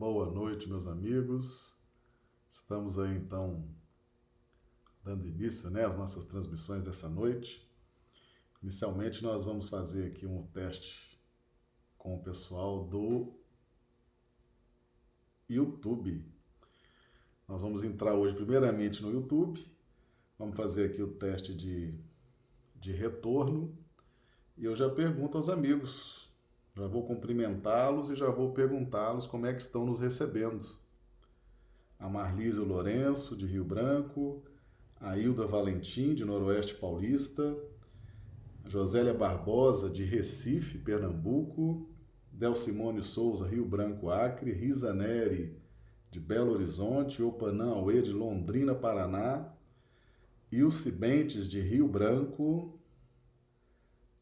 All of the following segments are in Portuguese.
Boa noite, meus amigos. Estamos aí então dando início né, às nossas transmissões dessa noite. Inicialmente, nós vamos fazer aqui um teste com o pessoal do YouTube. Nós vamos entrar hoje, primeiramente, no YouTube. Vamos fazer aqui o teste de, de retorno. E eu já pergunto aos amigos, já vou cumprimentá-los e já vou perguntá-los como é que estão nos recebendo. A Marlise Lourenço, de Rio Branco, a Hilda Valentim, de Noroeste Paulista, a Josélia Barbosa, de Recife, Pernambuco, Del Simone Souza, Rio Branco, Acre, Risa Neri, de Belo Horizonte, Opanã Aue, de Londrina, Paraná, Ilse Bentes, de Rio Branco,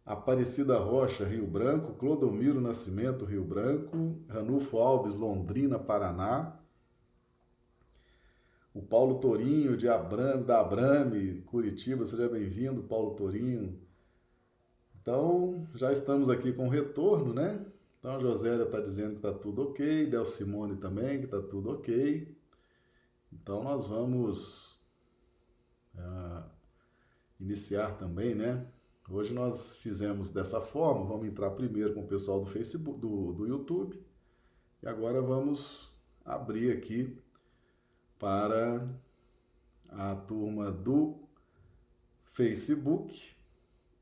Aparecida Rocha, Rio Branco, Clodomiro Nascimento, Rio Branco, Ranulfo Alves, Londrina, Paraná, o Paulo Torinho de Abram, da Abrame, Curitiba, seja bem-vindo, Paulo Torinho. Então, já estamos aqui com retorno, né? Então, a Josélia está dizendo que está tudo ok, Del Simone também, que está tudo ok. Então, nós vamos uh, iniciar também, né? Hoje nós fizemos dessa forma, vamos entrar primeiro com o pessoal do Facebook, do, do YouTube, e agora vamos abrir aqui para a turma do Facebook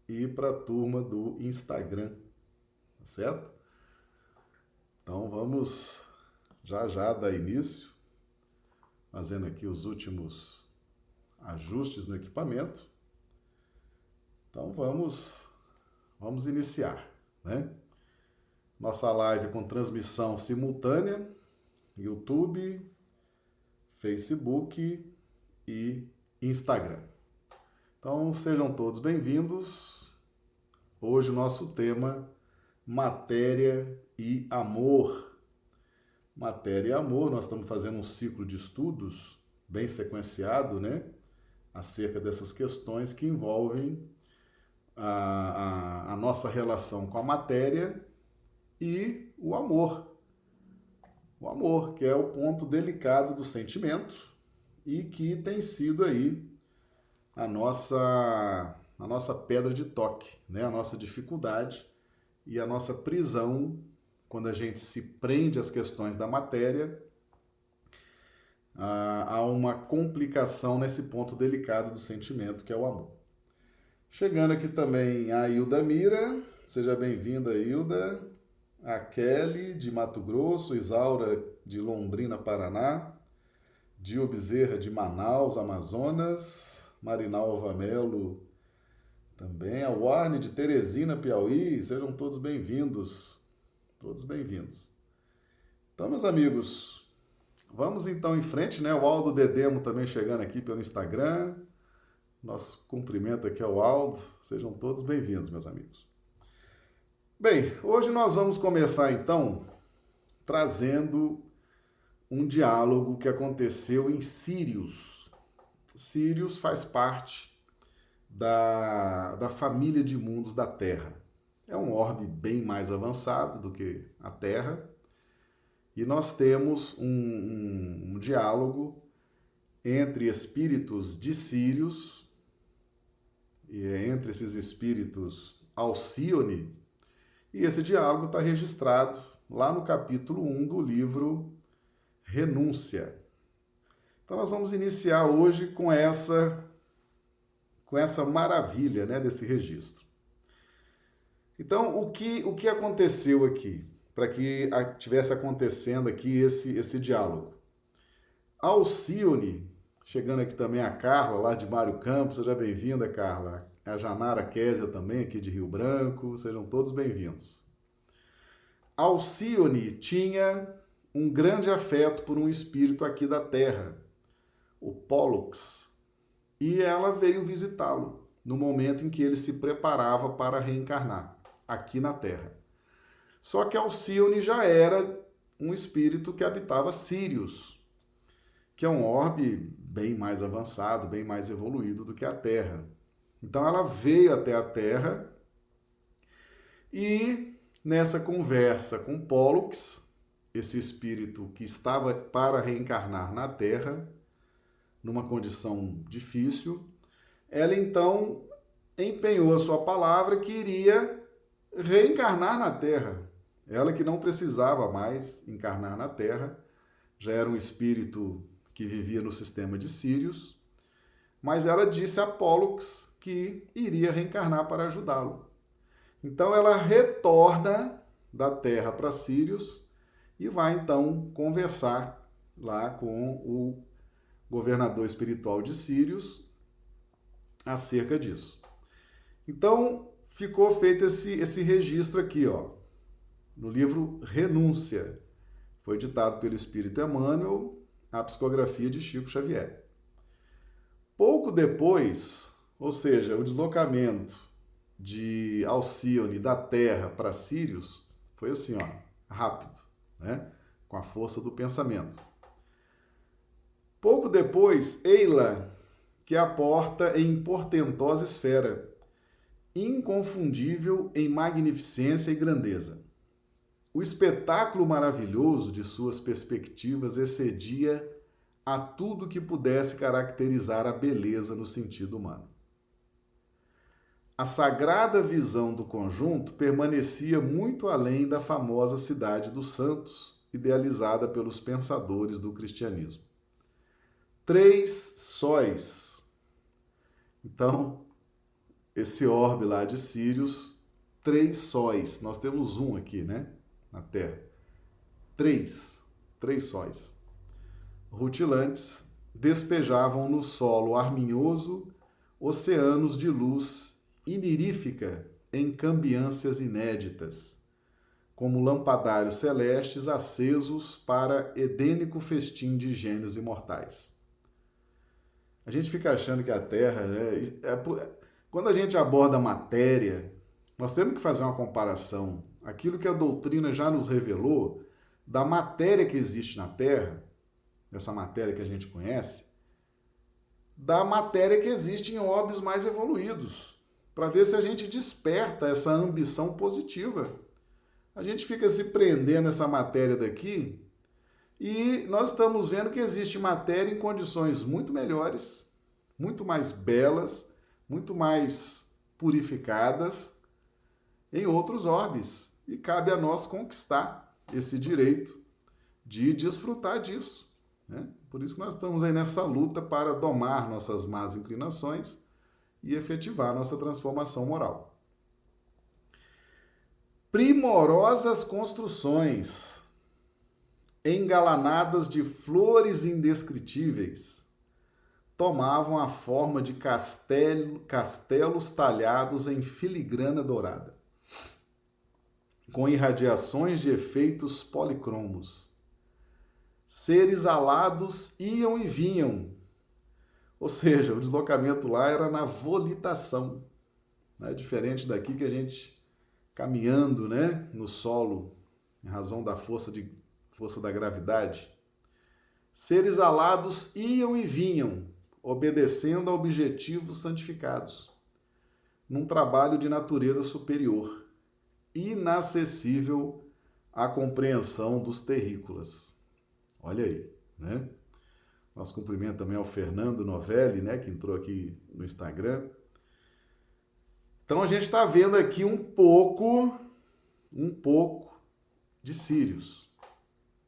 e para a turma do Instagram, tá certo? Então vamos já já dar início, fazendo aqui os últimos ajustes no equipamento. Então vamos vamos iniciar, né? Nossa live com transmissão simultânea, YouTube, Facebook e Instagram. Então sejam todos bem-vindos. Hoje o nosso tema matéria e amor. Matéria e amor, nós estamos fazendo um ciclo de estudos bem sequenciado, né? Acerca dessas questões que envolvem a, a, a nossa relação com a matéria e o amor. O amor, que é o ponto delicado do sentimento e que tem sido aí a nossa a nossa pedra de toque, né? A nossa dificuldade e a nossa prisão quando a gente se prende às questões da matéria, há uma complicação nesse ponto delicado do sentimento que é o amor. Chegando aqui também a Hilda Mira. Seja bem-vinda, Hilda. A Kelly, de Mato Grosso. Isaura, de Londrina, Paraná. Dio Bezerra, de Manaus, Amazonas. Marinalva Melo, também. A Warne, de Teresina, Piauí. Sejam todos bem-vindos. Todos bem-vindos. Então, meus amigos, vamos então em frente, né? O Aldo Dedemo também chegando aqui pelo Instagram. Nosso cumprimento aqui ao Aldo. Sejam todos bem-vindos, meus amigos. Bem, hoje nós vamos começar então trazendo um diálogo que aconteceu em Sírios. Sírios faz parte da, da família de mundos da Terra. É um orbe bem mais avançado do que a Terra. E nós temos um, um, um diálogo entre espíritos de Sírios e é entre esses espíritos Alcione, e esse diálogo está registrado lá no capítulo 1 do livro Renúncia. Então nós vamos iniciar hoje com essa com essa maravilha, né, desse registro. Então, o que o que aconteceu aqui para que tivesse acontecendo aqui esse esse diálogo? Alcione Chegando aqui também a Carla, lá de Mário Campos. Seja bem-vinda, Carla. A Janara Késia também, aqui de Rio Branco. Sejam todos bem-vindos. Alcione tinha um grande afeto por um espírito aqui da Terra, o Pollux, e ela veio visitá-lo no momento em que ele se preparava para reencarnar aqui na Terra. Só que Alcione já era um espírito que habitava Sirius, que é um orbe bem mais avançado, bem mais evoluído do que a Terra. Então ela veio até a Terra e nessa conversa com Pollux, esse espírito que estava para reencarnar na Terra, numa condição difícil, ela então empenhou a sua palavra que iria reencarnar na Terra. Ela que não precisava mais encarnar na Terra, já era um espírito que vivia no sistema de Sírios, mas ela disse a Pollux que iria reencarnar para ajudá-lo. Então ela retorna da Terra para Sírios e vai então conversar lá com o governador espiritual de Sírios acerca disso. Então, ficou feito esse, esse registro aqui, ó, no livro Renúncia. Foi ditado pelo Espírito Emmanuel, a psicografia de Chico Xavier. Pouco depois, ou seja, o deslocamento de Alcione da Terra para Sírios foi assim, ó, rápido, né? com a força do pensamento. Pouco depois, Eila, que aporta em portentosa esfera, inconfundível em magnificência e grandeza. O espetáculo maravilhoso de suas perspectivas excedia a tudo que pudesse caracterizar a beleza no sentido humano. A sagrada visão do conjunto permanecia muito além da famosa cidade dos santos, idealizada pelos pensadores do cristianismo. Três sóis. Então, esse orbe lá de Sírios, três sóis. Nós temos um aqui, né? Na Terra. Três. Três sóis. Rutilantes despejavam no solo arminhoso oceanos de luz inirífica em cambiâncias inéditas, como lampadários celestes acesos para edênico festim de gênios imortais. A gente fica achando que a Terra né, é, quando a gente aborda matéria, nós temos que fazer uma comparação. Aquilo que a doutrina já nos revelou da matéria que existe na Terra, essa matéria que a gente conhece, da matéria que existe em orbes mais evoluídos, para ver se a gente desperta essa ambição positiva. A gente fica se prendendo nessa matéria daqui e nós estamos vendo que existe matéria em condições muito melhores, muito mais belas, muito mais purificadas em outros orbes. E cabe a nós conquistar esse direito de desfrutar disso. Né? Por isso que nós estamos aí nessa luta para domar nossas más inclinações e efetivar nossa transformação moral. Primorosas construções, engalanadas de flores indescritíveis, tomavam a forma de castelo, castelos talhados em filigrana dourada, com irradiações de efeitos policromos. Seres alados iam e vinham, ou seja, o deslocamento lá era na volitação, né? diferente daqui que a gente caminhando né? no solo, em razão da força, de, força da gravidade. Seres alados iam e vinham, obedecendo a objetivos santificados, num trabalho de natureza superior, inacessível à compreensão dos terrícolas. Olha aí, né? Nosso cumprimento também ao Fernando Novelli, né, que entrou aqui no Instagram. Então a gente está vendo aqui um pouco, um pouco de Sírios.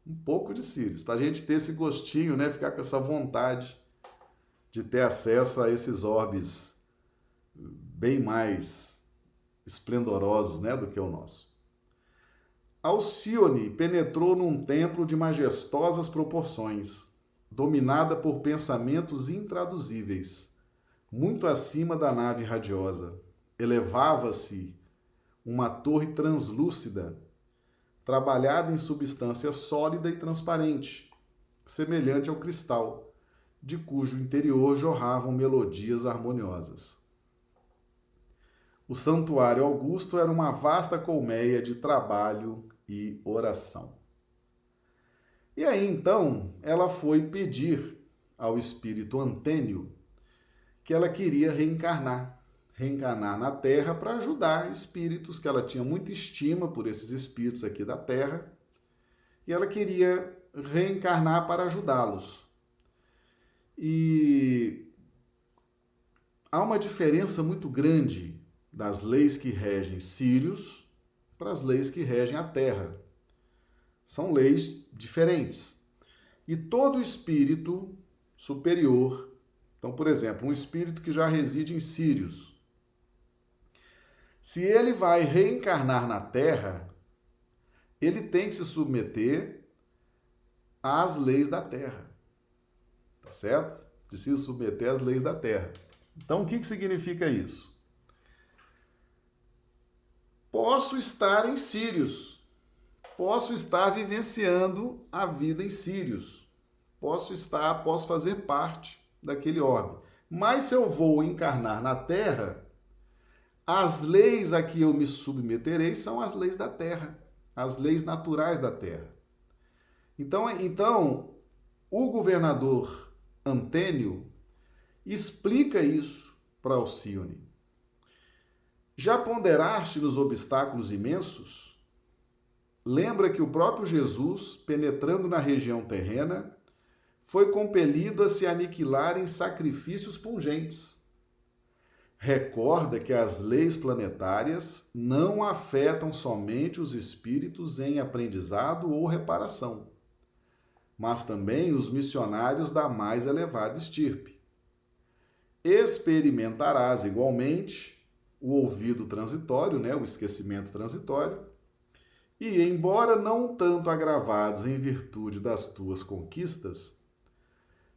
Um pouco de Sírios, para a gente ter esse gostinho, né, ficar com essa vontade de ter acesso a esses orbes bem mais esplendorosos né, do que o nosso. Alcione penetrou num templo de majestosas proporções, dominada por pensamentos intraduzíveis. Muito acima da nave radiosa, elevava-se uma torre translúcida, trabalhada em substância sólida e transparente, semelhante ao cristal de cujo interior jorravam melodias harmoniosas. O santuário augusto era uma vasta colmeia de trabalho e oração. E aí então ela foi pedir ao espírito Antênio que ela queria reencarnar, reencarnar na Terra para ajudar espíritos que ela tinha muita estima por esses espíritos aqui da Terra e ela queria reencarnar para ajudá-los. E há uma diferença muito grande das leis que regem Sírios para as leis que regem a Terra. São leis diferentes. E todo espírito superior, então, por exemplo, um espírito que já reside em Sírios, se ele vai reencarnar na Terra, ele tem que se submeter às leis da Terra. Tá certo? Precisa submeter às leis da Terra. Então, o que, que significa isso? Posso estar em Sírios, posso estar vivenciando a vida em Sírios, posso estar, posso fazer parte daquele orbe. Mas se eu vou encarnar na Terra, as leis a que eu me submeterei são as leis da Terra, as leis naturais da Terra. Então, então o governador Antênio explica isso para Alcione. Já ponderaste nos obstáculos imensos? Lembra que o próprio Jesus, penetrando na região terrena, foi compelido a se aniquilar em sacrifícios pungentes. Recorda que as leis planetárias não afetam somente os espíritos em aprendizado ou reparação, mas também os missionários da mais elevada estirpe. Experimentarás igualmente o ouvido transitório, né, o esquecimento transitório, e embora não tanto agravados em virtude das tuas conquistas,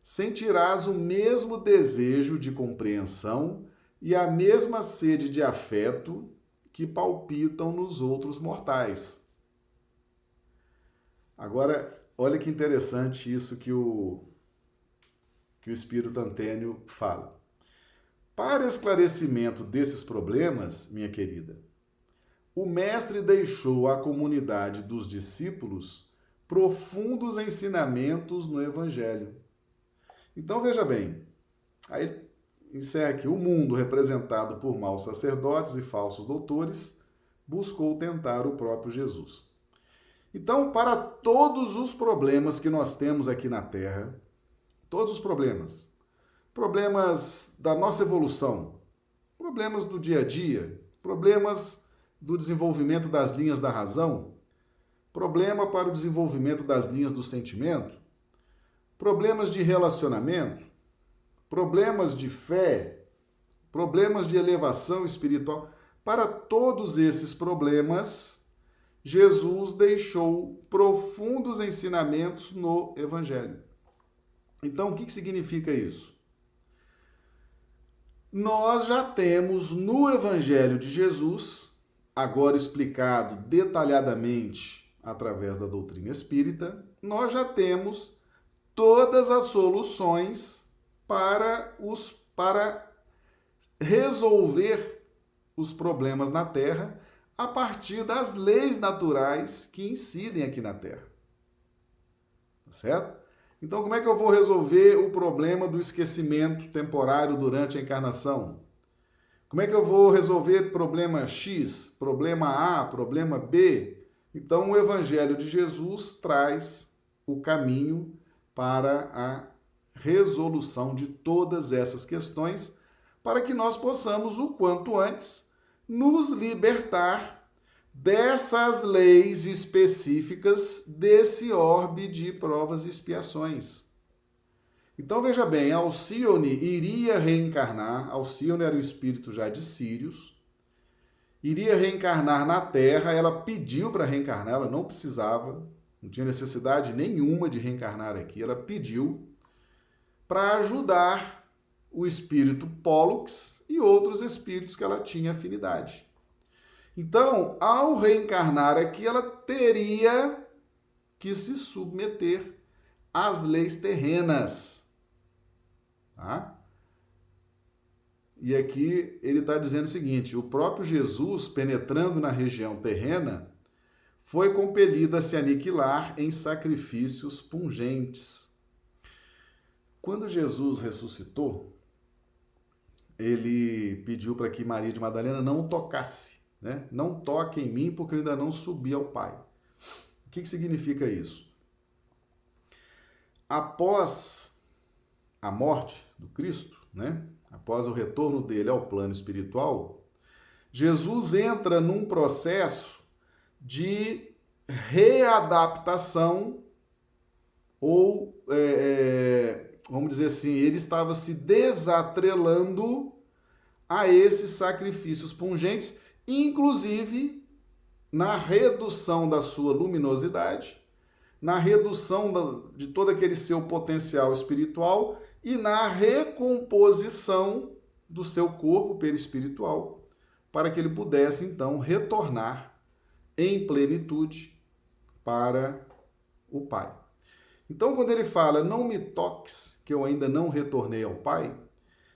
sentirás o mesmo desejo de compreensão e a mesma sede de afeto que palpitam nos outros mortais. Agora, olha que interessante isso que o que o espírito Antênio fala. Para esclarecimento desses problemas, minha querida, o Mestre deixou à comunidade dos discípulos profundos ensinamentos no Evangelho. Então veja bem, aí encerra aqui: o mundo, representado por maus sacerdotes e falsos doutores, buscou tentar o próprio Jesus. Então, para todos os problemas que nós temos aqui na Terra, todos os problemas, problemas da nossa evolução, problemas do dia a dia, problemas do desenvolvimento das linhas da razão, problema para o desenvolvimento das linhas do sentimento, problemas de relacionamento, problemas de fé, problemas de elevação espiritual. Para todos esses problemas, Jesus deixou profundos ensinamentos no Evangelho. Então, o que significa isso? Nós já temos no Evangelho de Jesus, agora explicado detalhadamente através da doutrina espírita, nós já temos todas as soluções para os para resolver os problemas na Terra a partir das leis naturais que incidem aqui na Terra. Tá certo? Então, como é que eu vou resolver o problema do esquecimento temporário durante a encarnação? Como é que eu vou resolver problema X, problema A, problema B? Então, o Evangelho de Jesus traz o caminho para a resolução de todas essas questões, para que nós possamos, o quanto antes, nos libertar dessas leis específicas desse orbe de provas e expiações. Então veja bem, Alcione iria reencarnar, Alcione era o espírito já de Sírios, iria reencarnar na Terra, ela pediu para reencarnar, ela não precisava, não tinha necessidade nenhuma de reencarnar aqui, ela pediu para ajudar o espírito Pollux e outros espíritos que ela tinha afinidade. Então, ao reencarnar aqui, ela teria que se submeter às leis terrenas. Tá? E aqui ele está dizendo o seguinte: o próprio Jesus, penetrando na região terrena, foi compelido a se aniquilar em sacrifícios pungentes. Quando Jesus ressuscitou, ele pediu para que Maria de Madalena não tocasse né? Não toque em mim porque eu ainda não subi ao Pai. que, que significa isso? Após a morte do Cristo, né? após o retorno dele ao plano espiritual, Jesus entra num processo de readaptação ou, é, é, vamos dizer assim, ele estava se desatrelando a esses sacrifícios pungentes, inclusive na redução da sua luminosidade, na redução de todo aquele seu potencial espiritual e na recomposição do seu corpo perispiritual, para que ele pudesse então retornar em plenitude para o Pai. Então, quando ele fala, não me toques, que eu ainda não retornei ao Pai,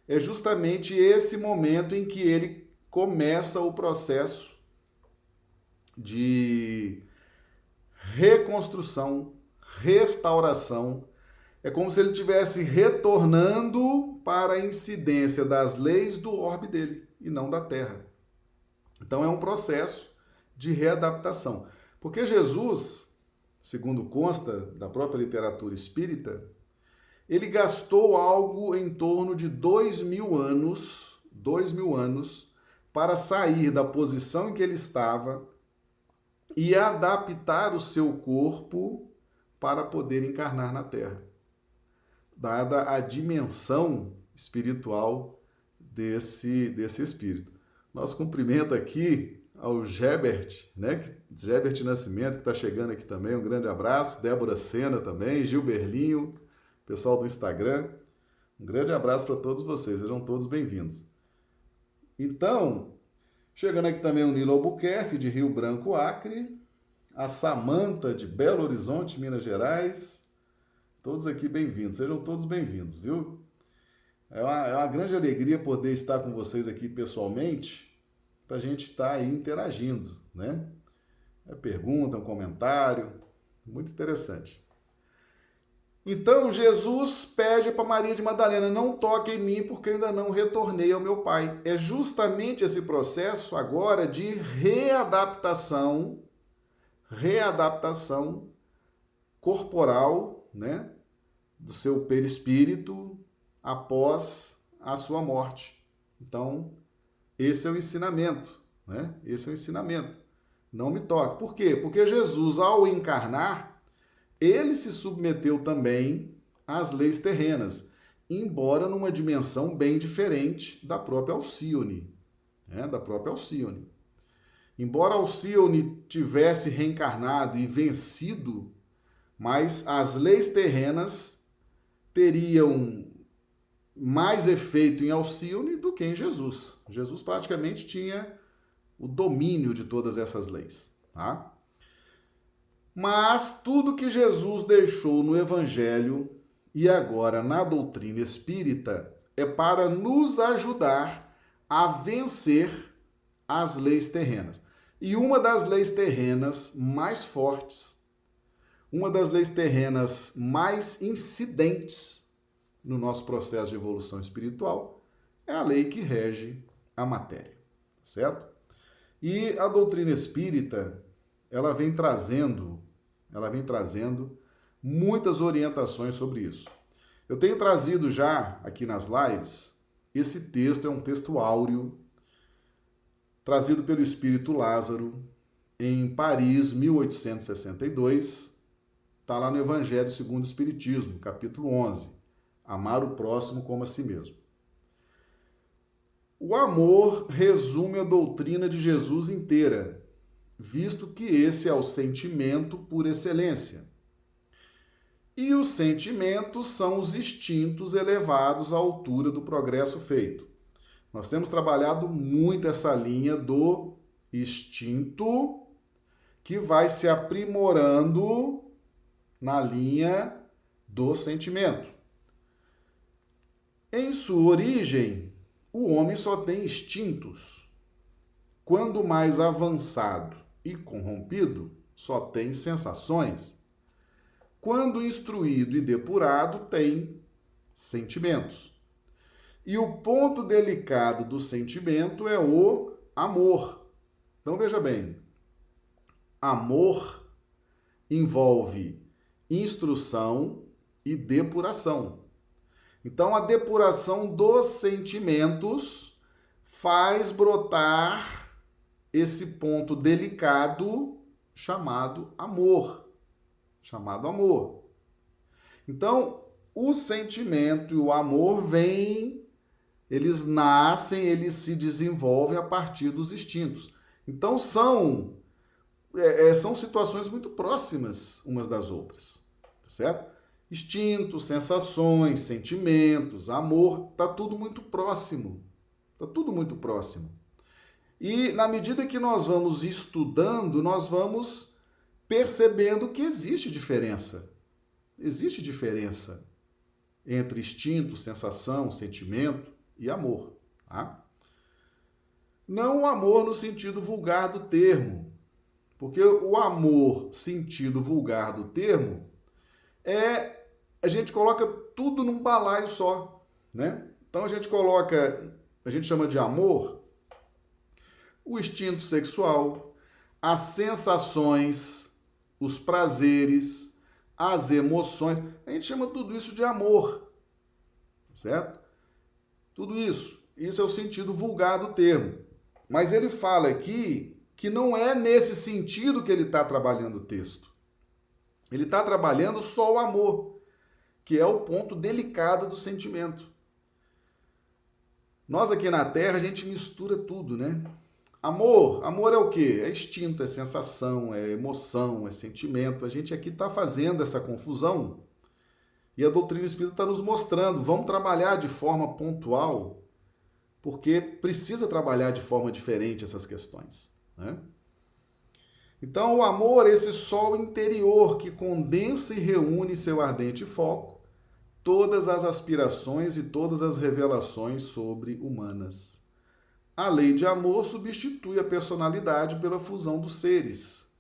é justamente esse momento em que ele começa o processo de reconstrução, restauração. É como se ele estivesse retornando para a incidência das leis do orbe dele e não da terra. Então é um processo de readaptação. Porque Jesus, segundo consta da própria literatura espírita, ele gastou algo em torno de dois mil anos, dois mil anos, para sair da posição em que ele estava e adaptar o seu corpo para poder encarnar na Terra, dada a dimensão espiritual desse, desse espírito. Nosso cumprimento aqui ao Gebert, né? Gebert Nascimento, que está chegando aqui também, um grande abraço. Débora Sena também, Gil Berlinho, pessoal do Instagram. Um grande abraço para todos vocês, sejam todos bem-vindos. Então, Chegando aqui também o Nilo Albuquerque, de Rio Branco, Acre. A Samanta, de Belo Horizonte, Minas Gerais. Todos aqui bem-vindos, sejam todos bem-vindos, viu? É uma, é uma, grande alegria poder estar com vocês aqui pessoalmente, para a gente estar aí interagindo, né? É pergunta, um comentário, muito interessante. Então Jesus pede para Maria de Madalena: não toque em mim, porque ainda não retornei ao meu pai. É justamente esse processo agora de readaptação, readaptação corporal, né, do seu perispírito após a sua morte. Então, esse é o ensinamento, né? Esse é o ensinamento. Não me toque. Por quê? Porque Jesus, ao encarnar, ele se submeteu também às leis terrenas, embora numa dimensão bem diferente da própria Alcione, né? da própria Alcione. Embora Alcione tivesse reencarnado e vencido, mas as leis terrenas teriam mais efeito em Alcione do que em Jesus. Jesus praticamente tinha o domínio de todas essas leis, tá? Mas tudo que Jesus deixou no Evangelho e agora na doutrina espírita é para nos ajudar a vencer as leis terrenas. E uma das leis terrenas mais fortes, uma das leis terrenas mais incidentes no nosso processo de evolução espiritual é a lei que rege a matéria, certo? E a doutrina espírita, ela vem trazendo ela vem trazendo muitas orientações sobre isso. Eu tenho trazido já aqui nas lives, esse texto é um texto áureo, trazido pelo Espírito Lázaro em Paris, 1862. Está lá no Evangelho segundo o Espiritismo, capítulo 11. Amar o próximo como a si mesmo. O amor resume a doutrina de Jesus inteira, visto que esse é o sentimento por excelência. E os sentimentos são os instintos elevados à altura do progresso feito. Nós temos trabalhado muito essa linha do instinto que vai se aprimorando na linha do sentimento. Em sua origem, o homem só tem instintos. Quando mais avançado e corrompido só tem sensações. Quando instruído e depurado, tem sentimentos. E o ponto delicado do sentimento é o amor. Então veja bem, amor envolve instrução e depuração. Então, a depuração dos sentimentos faz brotar esse ponto delicado chamado amor. Chamado amor. Então, o sentimento e o amor vêm, eles nascem, eles se desenvolvem a partir dos instintos. Então, são, é, é são situações muito próximas umas das outras, tá certo? Instintos, sensações, sentimentos, amor, tá tudo muito próximo. Tá tudo muito próximo. E na medida que nós vamos estudando, nós vamos percebendo que existe diferença. Existe diferença entre instinto, sensação, sentimento e amor. Tá? Não o amor no sentido vulgar do termo, porque o amor, sentido vulgar do termo, é a gente coloca tudo num balaio só, né? Então a gente coloca, a gente chama de amor, o instinto sexual, as sensações, os prazeres, as emoções. A gente chama tudo isso de amor, certo? Tudo isso. Isso é o sentido vulgar do termo. Mas ele fala aqui que não é nesse sentido que ele está trabalhando o texto. Ele está trabalhando só o amor, que é o ponto delicado do sentimento. Nós aqui na Terra a gente mistura tudo, né? Amor, amor é o quê? É instinto, é sensação, é emoção, é sentimento. A gente aqui está fazendo essa confusão e a doutrina espírita está nos mostrando. Vamos trabalhar de forma pontual, porque precisa trabalhar de forma diferente essas questões. Né? Então, o amor é esse sol interior que condensa e reúne seu ardente foco todas as aspirações e todas as revelações sobre humanas. A lei de amor substitui a personalidade pela fusão dos seres,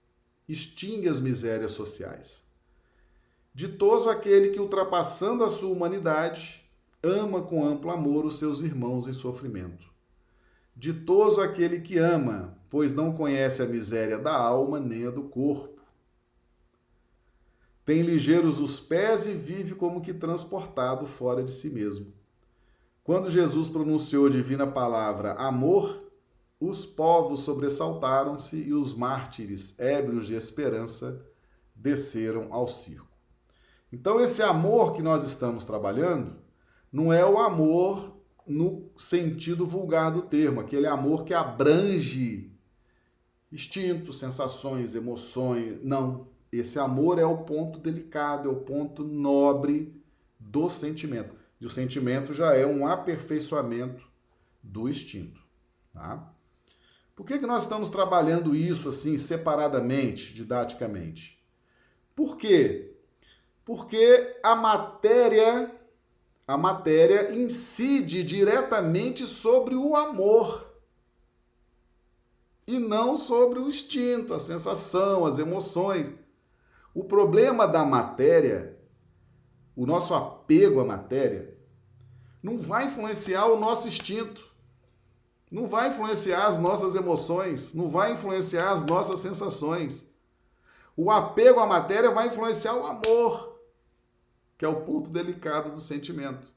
extingue as misérias sociais. Ditoso aquele que, ultrapassando a sua humanidade, ama com amplo amor os seus irmãos em sofrimento. Ditoso aquele que ama, pois não conhece a miséria da alma nem a do corpo. Tem ligeiros os pés e vive como que transportado fora de si mesmo. Quando Jesus pronunciou a divina palavra amor, os povos sobressaltaram-se e os mártires, ébrios de esperança, desceram ao circo. Então, esse amor que nós estamos trabalhando não é o amor no sentido vulgar do termo, aquele amor que abrange instintos, sensações, emoções. Não. Esse amor é o ponto delicado, é o ponto nobre do sentimento. O sentimento já é um aperfeiçoamento do instinto. Tá? Por que, que nós estamos trabalhando isso assim separadamente, didaticamente? Por quê? Porque a matéria, a matéria incide diretamente sobre o amor e não sobre o instinto, a sensação, as emoções. O problema da matéria o nosso apego à matéria, não vai influenciar o nosso instinto, não vai influenciar as nossas emoções, não vai influenciar as nossas sensações. O apego à matéria vai influenciar o amor, que é o ponto delicado do sentimento.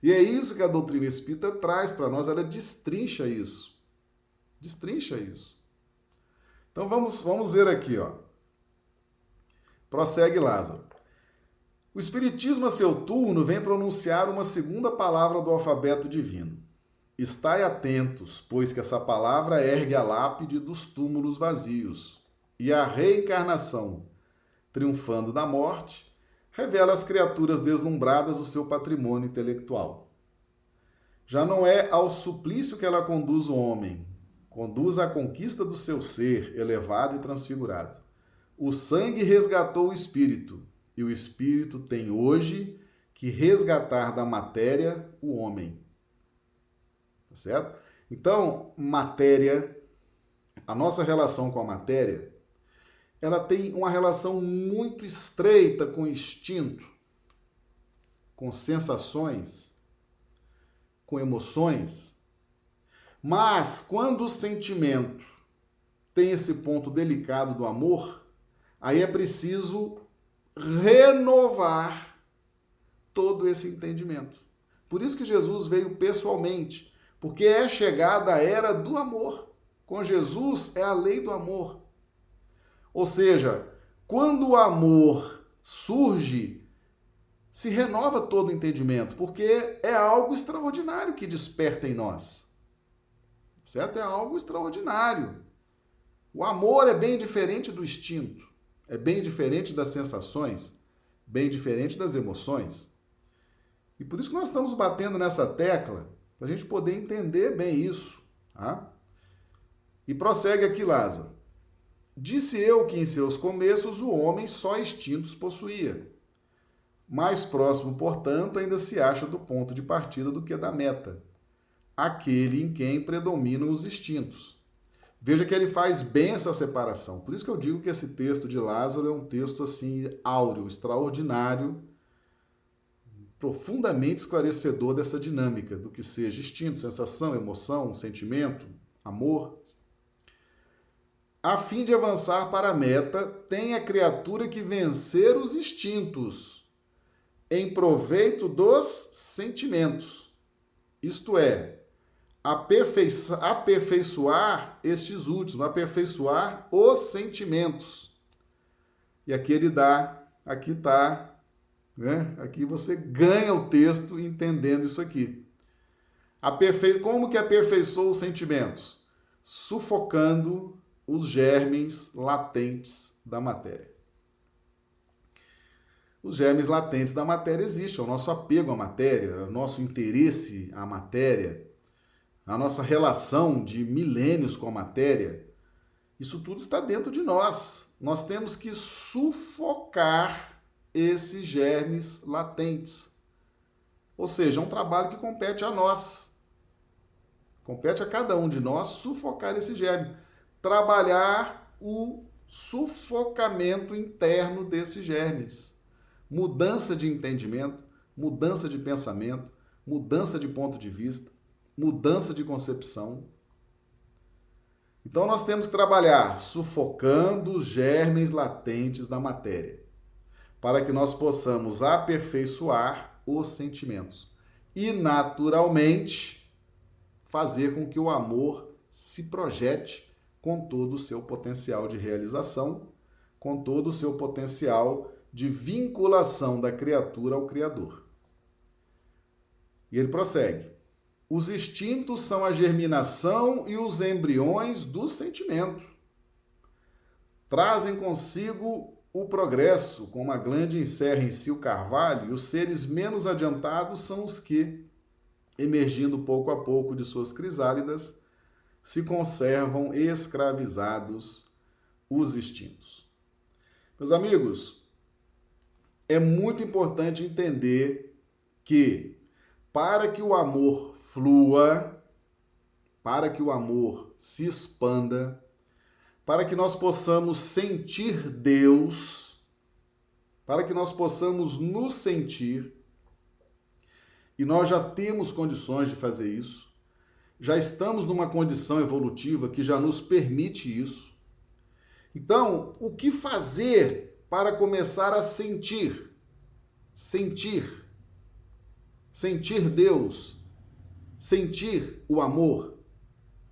E é isso que a doutrina espírita traz para nós, ela destrincha isso. Destrincha isso. Então vamos, vamos ver aqui, ó. Prossegue Lázaro. O Espiritismo, a seu turno, vem pronunciar uma segunda palavra do alfabeto divino. Estai atentos, pois que essa palavra ergue a lápide dos túmulos vazios, e a reencarnação, triunfando da morte, revela às criaturas deslumbradas o seu patrimônio intelectual. Já não é ao suplício que ela conduz o homem, conduz à conquista do seu ser elevado e transfigurado. O sangue resgatou o espírito, e o espírito tem hoje que resgatar da matéria o homem. Tá certo? Então, matéria, a nossa relação com a matéria, ela tem uma relação muito estreita com o instinto, com sensações, com emoções. Mas quando o sentimento tem esse ponto delicado do amor, aí é preciso renovar todo esse entendimento. Por isso que Jesus veio pessoalmente, porque é chegada a era do amor. Com Jesus é a lei do amor. Ou seja, quando o amor surge, se renova todo o entendimento, porque é algo extraordinário que desperta em nós. Certo? É algo extraordinário. O amor é bem diferente do instinto, é bem diferente das sensações, bem diferente das emoções. E por isso que nós estamos batendo nessa tecla, para a gente poder entender bem isso. Tá? E prossegue aqui Lázaro. Disse eu que em seus começos o homem só instintos possuía. Mais próximo, portanto, ainda se acha do ponto de partida do que da meta, aquele em quem predominam os instintos. Veja que ele faz bem essa separação. Por isso que eu digo que esse texto de Lázaro é um texto assim áureo, extraordinário, profundamente esclarecedor dessa dinâmica do que seja instinto, sensação, emoção, sentimento, amor. A fim de avançar para a meta, tem a criatura que vencer os instintos em proveito dos sentimentos. Isto é, aperfeiçoar estes últimos, aperfeiçoar os sentimentos. E aqui ele dá, aqui está, né? Aqui você ganha o texto entendendo isso aqui. Aperfei... Como que aperfeiçoou os sentimentos? Sufocando os germes latentes da matéria os germes latentes da matéria existem, o nosso apego à matéria, o nosso interesse à matéria, a nossa relação de milênios com a matéria. Isso tudo está dentro de nós. Nós temos que sufocar esses germes latentes. Ou seja, é um trabalho que compete a nós. Compete a cada um de nós sufocar esse germe. Trabalhar o sufocamento interno desses germes mudança de entendimento, mudança de pensamento, mudança de ponto de vista, mudança de concepção. Então nós temos que trabalhar sufocando os germes latentes da matéria, para que nós possamos aperfeiçoar os sentimentos e naturalmente fazer com que o amor se projete com todo o seu potencial de realização, com todo o seu potencial de vinculação da criatura ao Criador. E ele prossegue: os instintos são a germinação e os embriões do sentimento. Trazem consigo o progresso, como a glande encerra em si o carvalho, e os seres menos adiantados são os que, emergindo pouco a pouco de suas crisálidas, se conservam escravizados os instintos. Meus amigos, é muito importante entender que para que o amor flua, para que o amor se expanda, para que nós possamos sentir Deus, para que nós possamos nos sentir, e nós já temos condições de fazer isso, já estamos numa condição evolutiva que já nos permite isso. Então, o que fazer para começar a sentir. Sentir. Sentir Deus. Sentir o amor.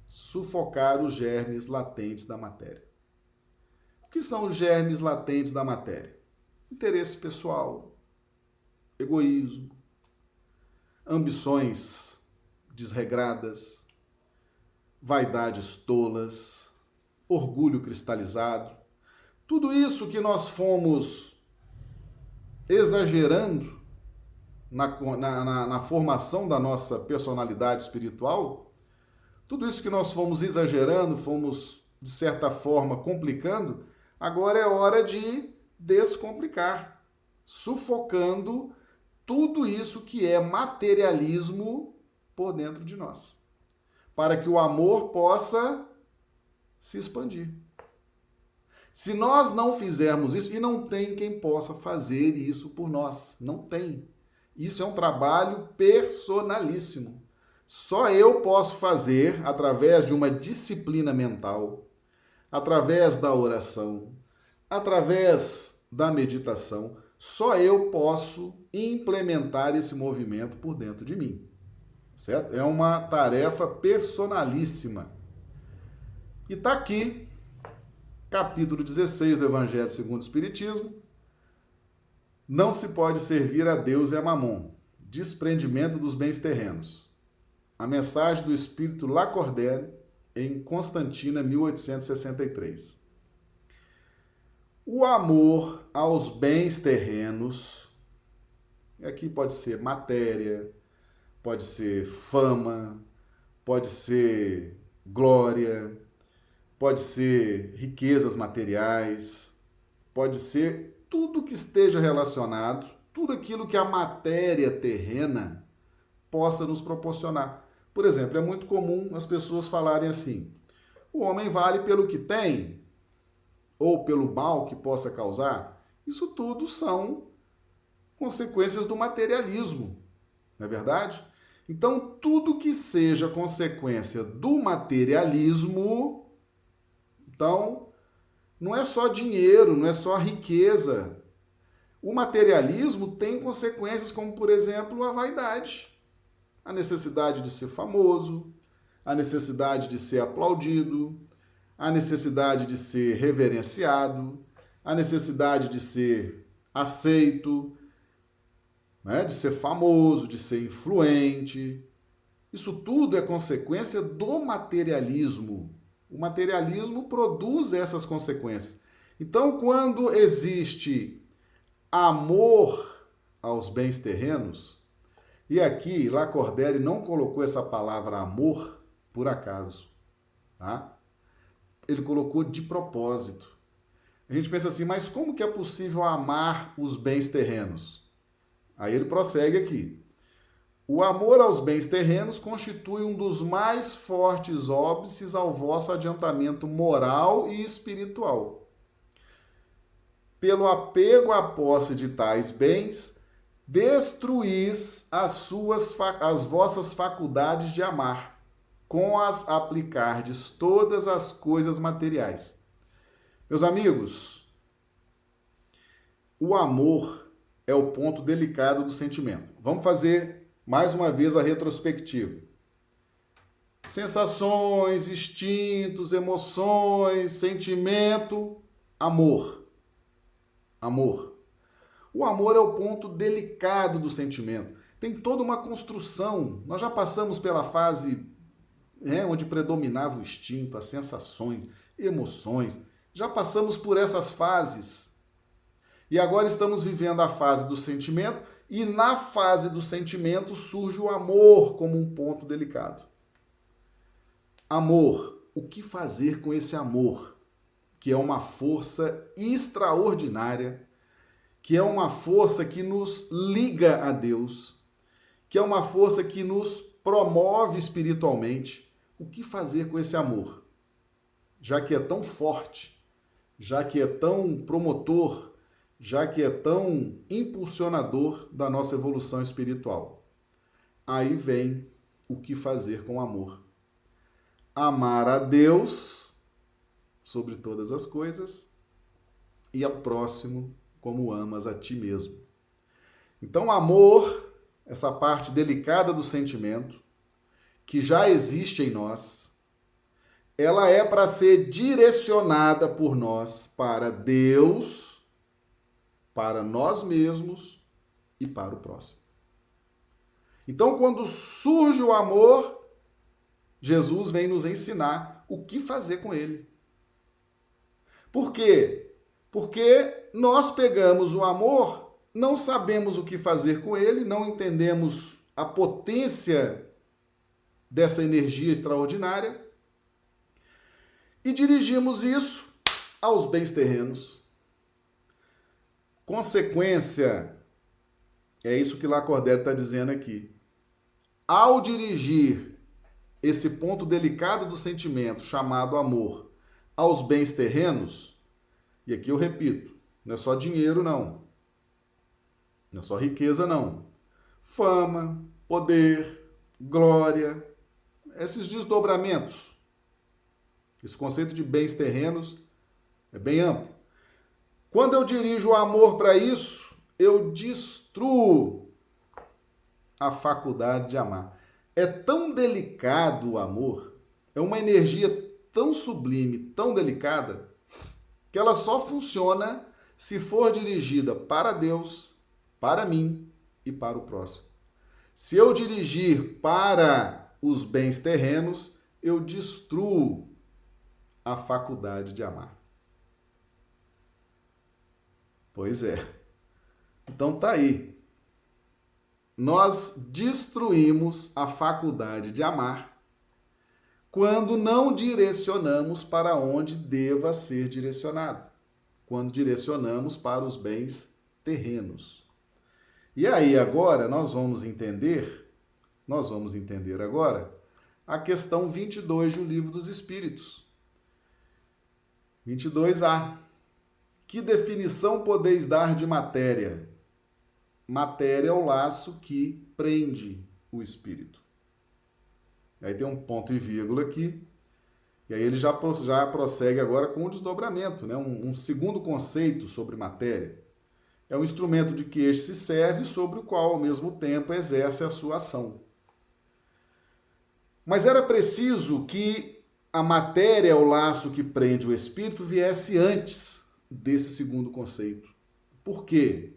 Sufocar os germes latentes da matéria. O que são os germes latentes da matéria? Interesse pessoal, egoísmo, ambições desregradas, vaidades tolas, orgulho cristalizado, tudo isso que nós fomos exagerando na, na, na, formação da nossa personalidade espiritual, tudo isso que nós fomos exagerando, fomos, de certa forma, complicando, agora é hora de descomplicar, sufocando tudo isso que é materialismo por dentro de nós, para que o amor possa se expandir. Se nós não fizermos isso, e não tem quem possa fazer isso por nós, não tem. Isso é um trabalho personalíssimo. Só eu posso fazer através de uma disciplina mental, através da oração, através da meditação, só eu posso implementar esse movimento por dentro de mim. Certo? É uma tarefa personalíssima. E está aqui, capítulo 16 do Evangelho segundo o Espiritismo. Não se pode servir a Deus e a Mamon. Desprendimento dos bens terrenos. A mensagem do Espírito Lacordaire em Constantina, 1863. O amor aos bens terrenos, aqui pode ser matéria, pode ser fama, pode ser glória, pode ser riquezas materiais, pode ser tudo que esteja relacionado, tudo aquilo que a matéria terrena possa nos proporcionar. Por exemplo, é muito comum as pessoas falarem assim: o homem vale pelo que tem, ou pelo mal que possa causar, isso tudo são consequências do materialismo, não é verdade? Então, tudo que seja consequência do materialismo, então, não é só dinheiro, não é só riqueza. O materialismo tem consequências como, por exemplo, a vaidade, a necessidade de ser famoso, a necessidade de ser aplaudido, a necessidade de ser reverenciado, a necessidade de ser aceito, né? de ser famoso, de ser influente. Isso tudo é consequência do materialismo. O materialismo produz essas consequências. Então, quando existe amor aos bens terrenos, e aqui Lacordaire não colocou essa palavra amor por acaso, tá? ele colocou de propósito. A gente pensa assim, mas como que é possível amar os bens terrenos? Aí ele prossegue aqui. O amor aos bens terrenos constitui um dos mais fortes óbices ao vosso adiantamento moral e espiritual. Pelo apego à posse de tais bens, destruís as suas as vossas faculdades de amar com as aplicardes todas as coisas materiais. Meus amigos, o amor é o ponto delicado do sentimento. Vamos fazer mais uma vez a retrospectiva. Sensações, instintos, emoções, sentimento, amor. Amor. O amor é o ponto delicado do sentimento. Tem toda uma construção. Nós já passamos pela fase é, onde predominava o instinto, as sensações, emoções. Já passamos por essas fases. E agora estamos vivendo a fase do sentimento, e na fase do sentimento surge o amor como um ponto delicado. Amor, o que fazer com esse amor? Que é uma força extraordinária, que é uma força que nos liga a Deus, que é uma força que nos promove espiritualmente, o que fazer com esse amor? Já que é tão forte, já que é tão promotor, já que é tão impulsionador da nossa evolução espiritual. Aí vem o que fazer com amor. Amar a Deus sobre todas as coisas e ao próximo como amas a ti mesmo. Então, amor, essa parte delicada do sentimento, que já existe em nós, ela é para ser direcionada por nós para Deus, para nós mesmos e para o próximo. Então, quando surge o amor, Jesus vem nos ensinar o que fazer com ele. Por quê? Porque nós pegamos o amor, não sabemos o que fazer com ele, não entendemos a potência dessa energia extraordinária e dirigimos isso aos bens terrenos. Consequência, é isso que Lacordaire está dizendo aqui. Ao dirigir esse ponto delicado do sentimento, chamado amor, aos bens terrenos, e aqui eu repito, não é só dinheiro, não. Não é só riqueza, não. Fama, poder, glória, esses desdobramentos. Esse conceito de bens terrenos é bem amplo. Quando eu dirijo o amor para isso, eu destruo a faculdade de amar. É tão delicado o amor, é uma energia tão sublime, tão delicada, que ela só funciona se for dirigida para Deus, para mim e para o próximo. Se eu dirigir para os bens terrenos, eu destruo a faculdade de amar. Pois é. Então tá aí. Nós destruímos a faculdade de amar quando não direcionamos para onde deva ser direcionado. Quando direcionamos para os bens terrenos. E aí agora nós vamos entender, nós vamos entender agora a questão 22 do Livro dos Espíritos. 22A. Que definição podeis dar de matéria? Matéria é o laço que prende o espírito. Aí tem um ponto e vírgula aqui. E aí ele já, já prossegue agora com o desdobramento, né? Um, um, segundo conceito sobre matéria. É um instrumento de que este se serve, sobre o qual, ao mesmo tempo, exerce a sua ação. Mas era preciso que a matéria, o laço que prende o espírito, viesse antes desse segundo conceito. Por quê?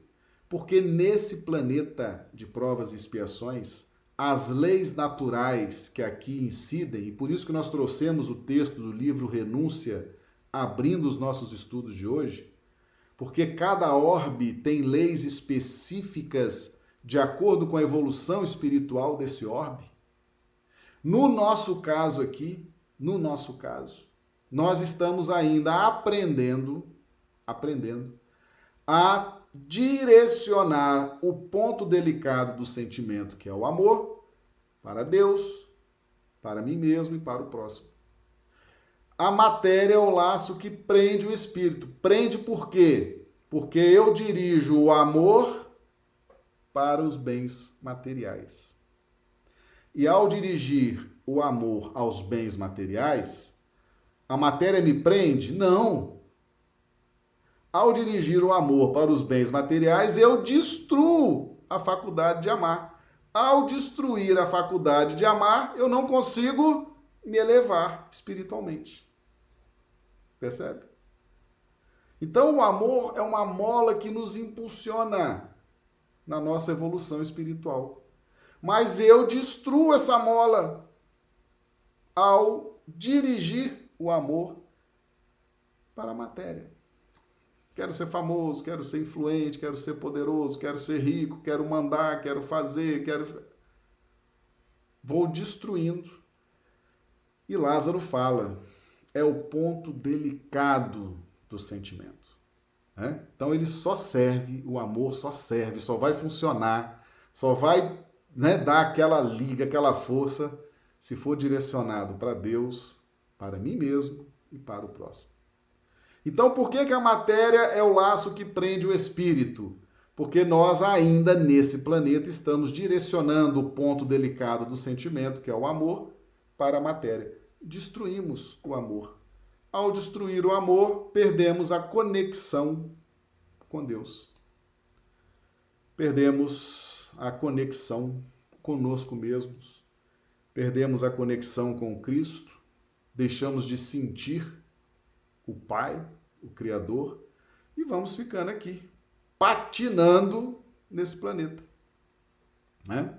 Porque nesse planeta de provas e expiações, as leis naturais que aqui incidem, e por isso que nós trouxemos o texto do livro Renúncia, abrindo os nossos estudos de hoje, porque cada orbe tem leis específicas de acordo com a evolução espiritual desse orbe. No nosso caso aqui, no nosso caso, nós estamos ainda aprendendo, aprendendo a direcionar o ponto delicado do sentimento, que é o amor, para Deus, para mim mesmo e para o próximo. A matéria é o laço que prende o espírito. Prende por quê? Porque eu dirijo o amor para os bens materiais. E ao dirigir o amor aos bens materiais, a matéria me prende? Não. Ao dirigir o amor para os bens materiais, eu destruo a faculdade de amar. Ao destruir a faculdade de amar, eu não consigo me elevar espiritualmente. Percebe? Então, o amor é uma mola que nos impulsiona na nossa evolução espiritual. Mas eu destruo essa mola ao dirigir o amor para a matéria. Quero ser famoso, quero ser influente, quero ser poderoso, quero ser rico, quero mandar, quero fazer, quero. Vou destruindo. E Lázaro fala: é o ponto delicado do sentimento. Né? Então ele só serve, o amor só serve, só vai funcionar, só vai né, dar aquela liga, aquela força, se for direcionado para Deus, para mim mesmo e para o próximo. Então, por que, que a matéria é o laço que prende o espírito? Porque nós ainda nesse planeta estamos direcionando o ponto delicado do sentimento, que é o amor, para a matéria. Destruímos o amor. Ao destruir o amor, perdemos a conexão com Deus. Perdemos a conexão conosco mesmos. Perdemos a conexão com Cristo. Deixamos de sentir o Pai, o Criador, e vamos ficando aqui, patinando nesse planeta. Né?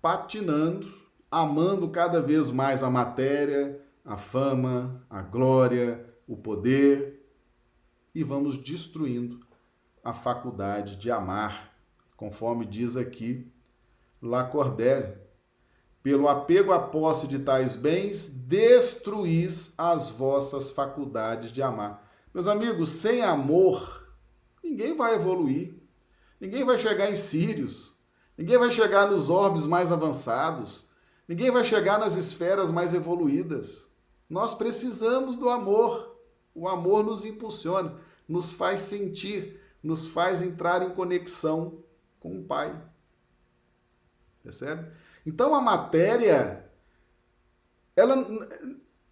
Patinando, amando cada vez mais a matéria, a fama, a glória, o poder, e vamos destruindo a faculdade de amar, conforme diz aqui Lacordaire, pelo apego à posse de tais bens, destruís as vossas faculdades de amar. Meus amigos, sem amor, ninguém vai evoluir. Ninguém vai chegar em Sírios. Ninguém vai chegar nos orbes mais avançados. Ninguém vai chegar nas esferas mais evoluídas. Nós precisamos do amor. O amor nos impulsiona, nos faz sentir, nos faz entrar em conexão com o Pai. Percebe? Então a matéria ela,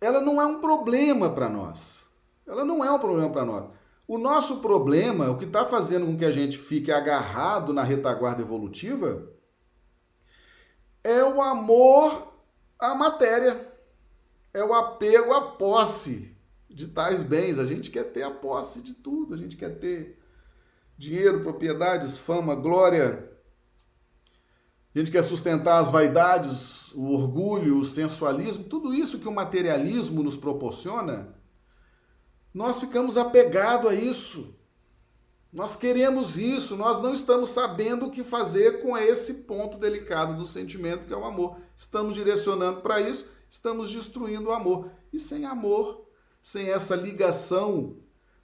ela não é um problema para nós. Ela não é um problema para nós. O nosso problema, o que está fazendo com que a gente fique agarrado na retaguarda evolutiva, é o amor à matéria, é o apego à posse de tais bens. A gente quer ter a posse de tudo, a gente quer ter dinheiro, propriedades, fama, glória. A gente quer sustentar as vaidades, o orgulho, o sensualismo, tudo isso que o materialismo nos proporciona nós ficamos apegados a isso. Nós queremos isso, nós não estamos sabendo o que fazer com esse ponto delicado do sentimento que é o amor. Estamos direcionando para isso, estamos destruindo o amor. E sem amor, sem essa ligação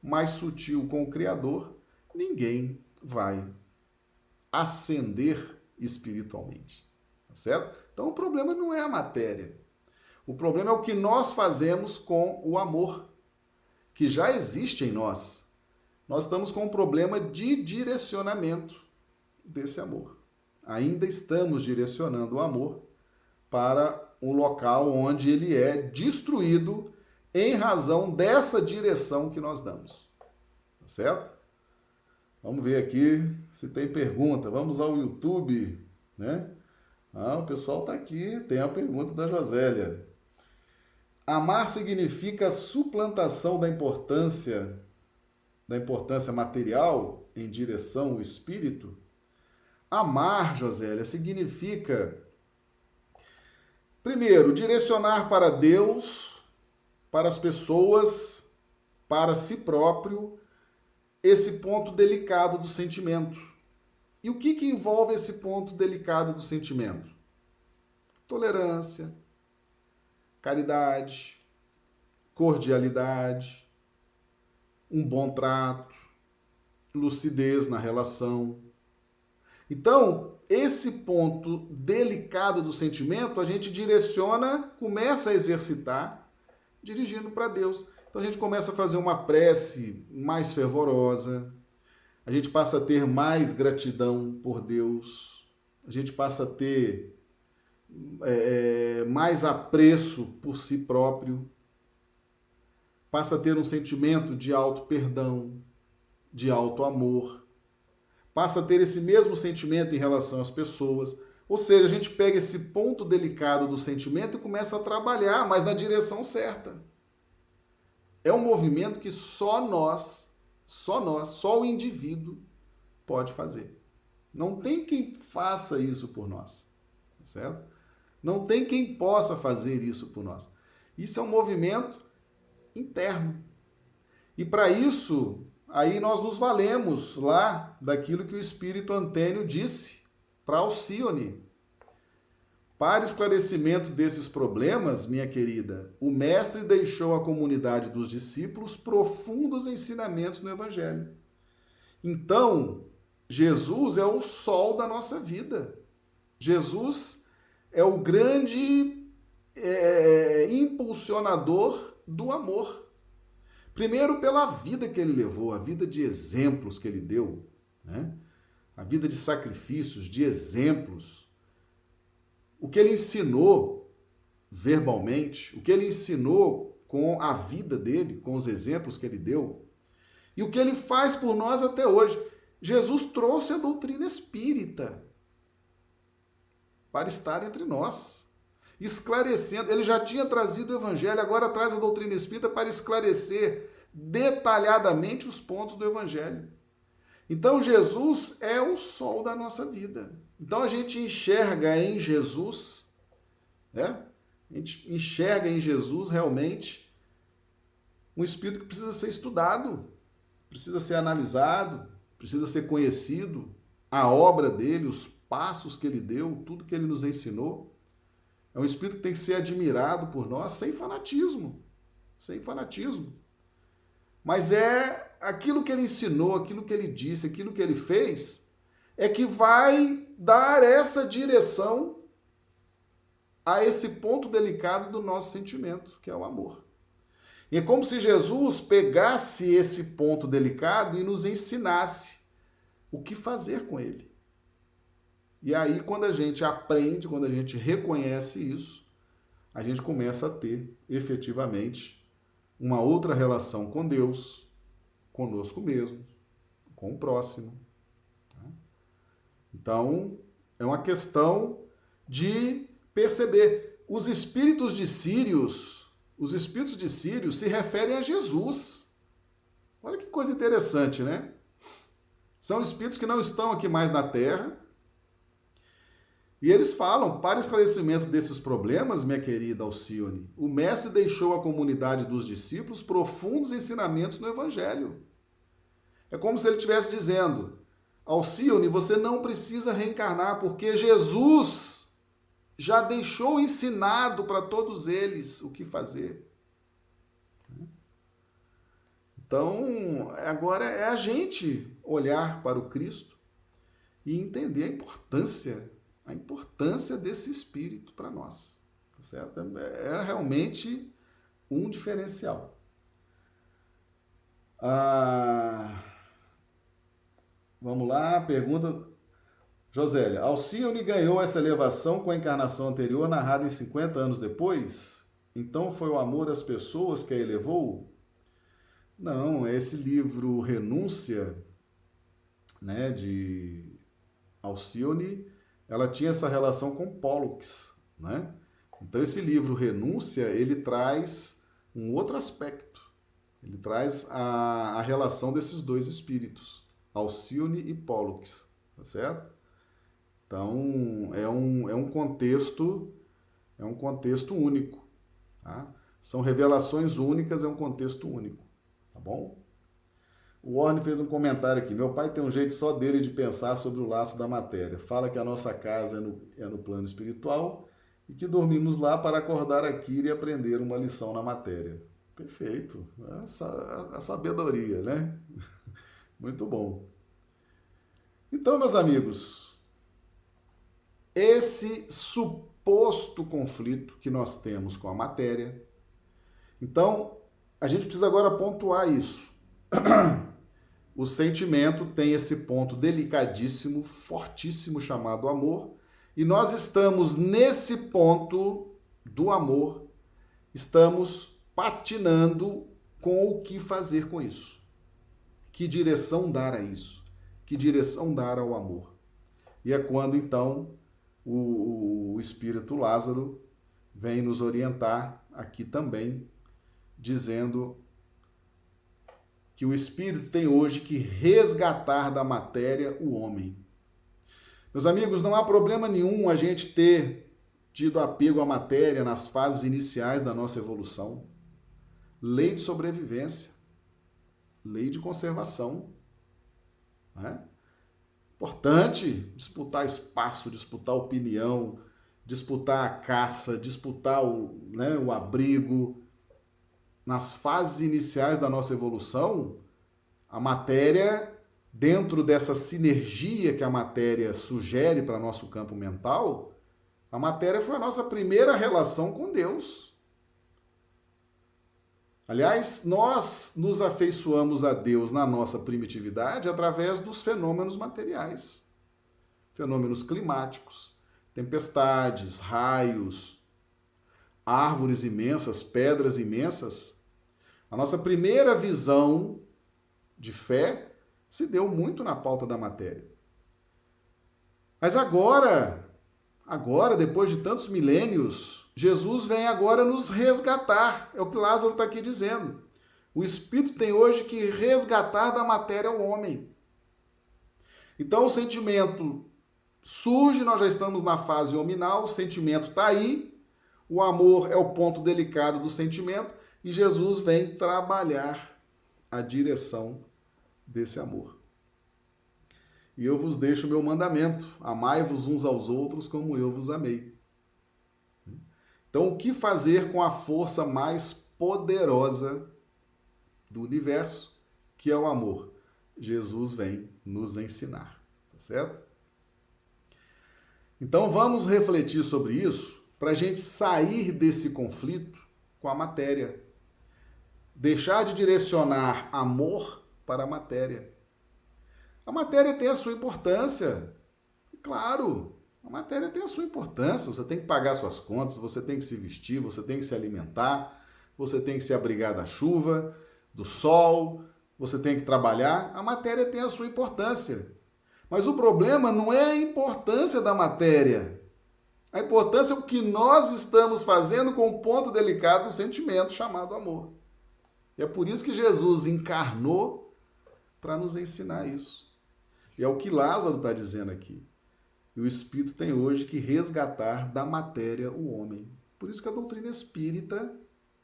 mais sutil com o Criador, ninguém vai ascender espiritualmente. Tá certo? Então o problema não é a matéria. O problema é o que nós fazemos com o amor que já existe em nós, nós estamos com um problema de direcionamento desse amor. Ainda estamos direcionando o amor para um local onde ele é destruído em razão dessa direção que nós damos. Tá certo? Vamos ver aqui se tem pergunta. Vamos ao YouTube, né? Ah, o pessoal está aqui. Tem a pergunta da Josélia. Amar significa suplantação da importância da importância material em direção ao espírito. Amar, Josélia, significa primeiro direcionar para Deus, para as pessoas, para si próprio esse ponto delicado do sentimento. E o que, que envolve esse ponto delicado do sentimento? Tolerância, caridade, cordialidade, um bom trato, lucidez na relação. Então, esse ponto delicado do sentimento a gente direciona, começa a exercitar, dirigindo para Deus. Então a gente começa a fazer uma prece mais fervorosa, a gente passa a ter mais gratidão por Deus, a gente passa a ter é, é, mais apreço por si próprio, passa a ter um sentimento de alto perdão, de alto amor, passa a ter esse mesmo sentimento em relação às pessoas. Ou seja, a gente pega esse ponto delicado do sentimento e começa a trabalhar, mas na direção certa. É um movimento que só nós, só nós, só o indivíduo pode fazer. Não tem quem faça isso por nós, tá certo? Não tem quem possa fazer isso por nós. Isso é um movimento interno. E para isso, aí nós nos valemos lá daquilo que o Espírito Antênio disse para Alcione. Para esclarecimento desses problemas, minha querida, o Mestre deixou à comunidade dos discípulos profundos ensinamentos no Evangelho. Então, Jesus é o sol da nossa vida. Jesus é o grande é, impulsionador do amor. Primeiro, pela vida que ele levou, a vida de exemplos que ele deu, né? a vida de sacrifícios, de exemplos. O que ele ensinou verbalmente, o que ele ensinou com a vida dele, com os exemplos que ele deu, e o que ele faz por nós até hoje. Jesus trouxe a doutrina espírita para estar entre nós, esclarecendo. Ele já tinha trazido o evangelho, agora traz a doutrina espírita para esclarecer detalhadamente os pontos do evangelho. Então Jesus é o sol da nossa vida. Então a gente enxerga em Jesus, né? A gente enxerga em Jesus realmente um espírito que precisa ser estudado, precisa ser analisado, precisa ser conhecido, a obra dele, os passos que ele deu, tudo que ele nos ensinou. É um espírito que tem que ser admirado por nós sem fanatismo. Sem fanatismo. Mas é aquilo que ele ensinou, aquilo que ele disse, aquilo que ele fez, é que vai dar essa direção a esse ponto delicado do nosso sentimento, que é o amor. E é como se Jesus pegasse esse ponto delicado e nos ensinasse o que fazer com ele. E aí, quando a gente aprende, quando a gente reconhece isso, a gente começa a ter efetivamente uma outra relação com Deus, conosco mesmo, com o próximo. Então, é uma questão de perceber. Os espíritos de Sírios, os espíritos de Sírios se referem a Jesus. Olha que coisa interessante, né? São espíritos que não estão aqui mais na Terra. E eles falam, para esclarecimento desses problemas, minha querida Alcione, o Mestre deixou à comunidade dos discípulos profundos ensinamentos no Evangelho. É como se ele estivesse dizendo: Alcione, você não precisa reencarnar, porque Jesus já deixou ensinado para todos eles o que fazer. Então, agora é a gente olhar para o Cristo e entender a importância, a importância desse Espírito para nós. Tá certo? É realmente um diferencial. Ah, Vamos lá, pergunta. Josélia, Alcione ganhou essa elevação com a encarnação anterior narrada em 50 anos depois? Então foi o amor às pessoas que a elevou? Não, esse livro Renúncia, né, de Alcione, ela tinha essa relação com Pollux, né? Então esse livro Renúncia, ele traz um outro aspecto. Ele traz a, a relação desses dois espíritos. Alcione e Pollux, tá certo? Então, é um, é um contexto é um contexto único, tá? São revelações únicas, é um contexto único, tá bom? O Warren fez um comentário aqui. Meu pai tem um jeito só dele de pensar sobre o laço da matéria. Fala que a nossa casa é no, é no plano espiritual e que dormimos lá para acordar aqui e aprender uma lição na matéria. Perfeito. Essa, a sabedoria, né? Muito bom. Então, meus amigos, esse suposto conflito que nós temos com a matéria, então a gente precisa agora pontuar isso. O sentimento tem esse ponto delicadíssimo, fortíssimo chamado amor, e nós estamos nesse ponto do amor, estamos patinando com o que fazer com isso. Que direção dar a isso? Que direção dar ao amor? E é quando então o, o Espírito Lázaro vem nos orientar aqui também, dizendo que o Espírito tem hoje que resgatar da matéria o homem. Meus amigos, não há problema nenhum a gente ter tido apego à matéria nas fases iniciais da nossa evolução. Lei de sobrevivência lei de conservação. Né? Importante disputar espaço, disputar opinião, disputar a caça, disputar o, né, o abrigo. Nas fases iniciais da nossa evolução, a matéria, dentro dessa sinergia que a matéria sugere para nosso campo mental, a matéria foi a nossa primeira relação com Deus. Aliás, nós nos afeiçoamos a Deus na nossa primitividade através dos fenômenos materiais, fenômenos climáticos, tempestades, raios, árvores imensas, pedras imensas. A nossa primeira visão de fé se deu muito na pauta da matéria. Mas agora, agora, depois de tantos milênios, Jesus vem agora nos resgatar. É o que Lázaro está aqui dizendo. O Espírito tem hoje que resgatar da matéria o homem. Então o sentimento surge, nós já estamos na fase hominal, o sentimento está aí, o amor é o ponto delicado do sentimento e Jesus vem trabalhar a direção desse amor. E eu vos deixo o meu mandamento: amai-vos uns aos outros como eu vos amei. Então, o que fazer com a força mais poderosa do universo, que é o amor? Jesus vem nos ensinar, tá certo? Então, vamos refletir sobre isso para a gente sair desse conflito com a matéria. Deixar de direcionar amor para a matéria. A matéria tem a sua importância, claro, a matéria tem a sua importância, você tem que pagar suas contas, você tem que se vestir, você tem que se alimentar, você tem que se abrigar da chuva, do sol, você tem que trabalhar, a matéria tem a sua importância. Mas o problema não é a importância da matéria. A importância é o que nós estamos fazendo com o ponto delicado do sentimento chamado amor. E é por isso que Jesus encarnou para nos ensinar isso. E é o que Lázaro está dizendo aqui. E o Espírito tem hoje que resgatar da matéria o homem. Por isso que a doutrina espírita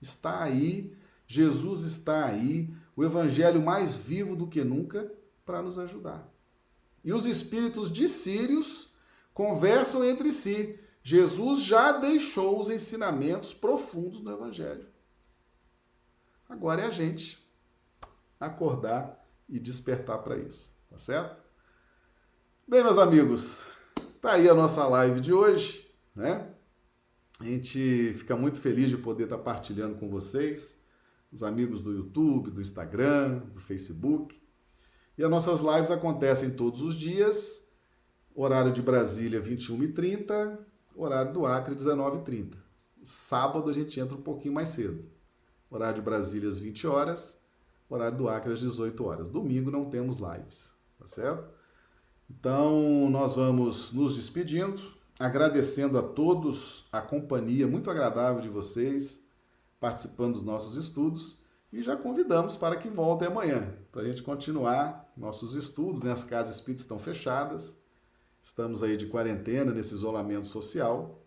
está aí, Jesus está aí, o Evangelho mais vivo do que nunca para nos ajudar. E os espíritos de Sírios conversam entre si. Jesus já deixou os ensinamentos profundos do Evangelho. Agora é a gente acordar e despertar para isso, tá certo? Bem, meus amigos, tá aí a nossa live de hoje, né? A gente fica muito feliz de poder estar partilhando com vocês, os amigos do YouTube, do Instagram, do Facebook. E as nossas lives acontecem todos os dias, horário de Brasília 21h30, horário do Acre 19h30. Sábado a gente entra um pouquinho mais cedo. Horário de Brasília às 20 horas, horário do Acre às 18 horas. Domingo não temos lives, tá certo? Então, nós vamos nos despedindo agradecendo a todos a companhia muito agradável de vocês, participando dos nossos estudos, e já convidamos para que voltem amanhã, para a gente continuar nossos estudos, né? As casas espíritas estão fechadas, estamos aí de quarentena, nesse isolamento social,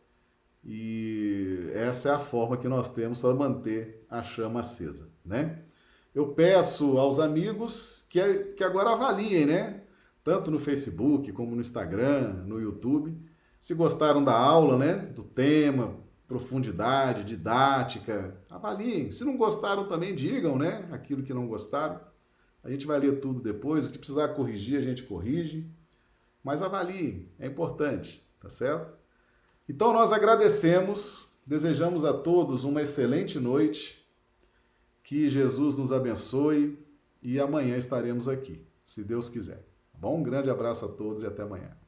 e essa é a forma que nós temos para manter a chama acesa, né? Eu peço aos amigos que, que agora avaliem, né? Tanto no Facebook como no Instagram, no YouTube, se gostaram da aula, né? Do tema, profundidade, didática, avaliem. Se não gostaram também, digam, né? Aquilo que não gostaram. A gente vai ler tudo depois. O que precisar corrigir, a gente corrige. Mas avaliem, é importante, tá certo? Então nós agradecemos, desejamos a todos uma excelente noite. Que Jesus nos abençoe e amanhã estaremos aqui, se Deus quiser. Tá bom? Um grande abraço a todos e até amanhã.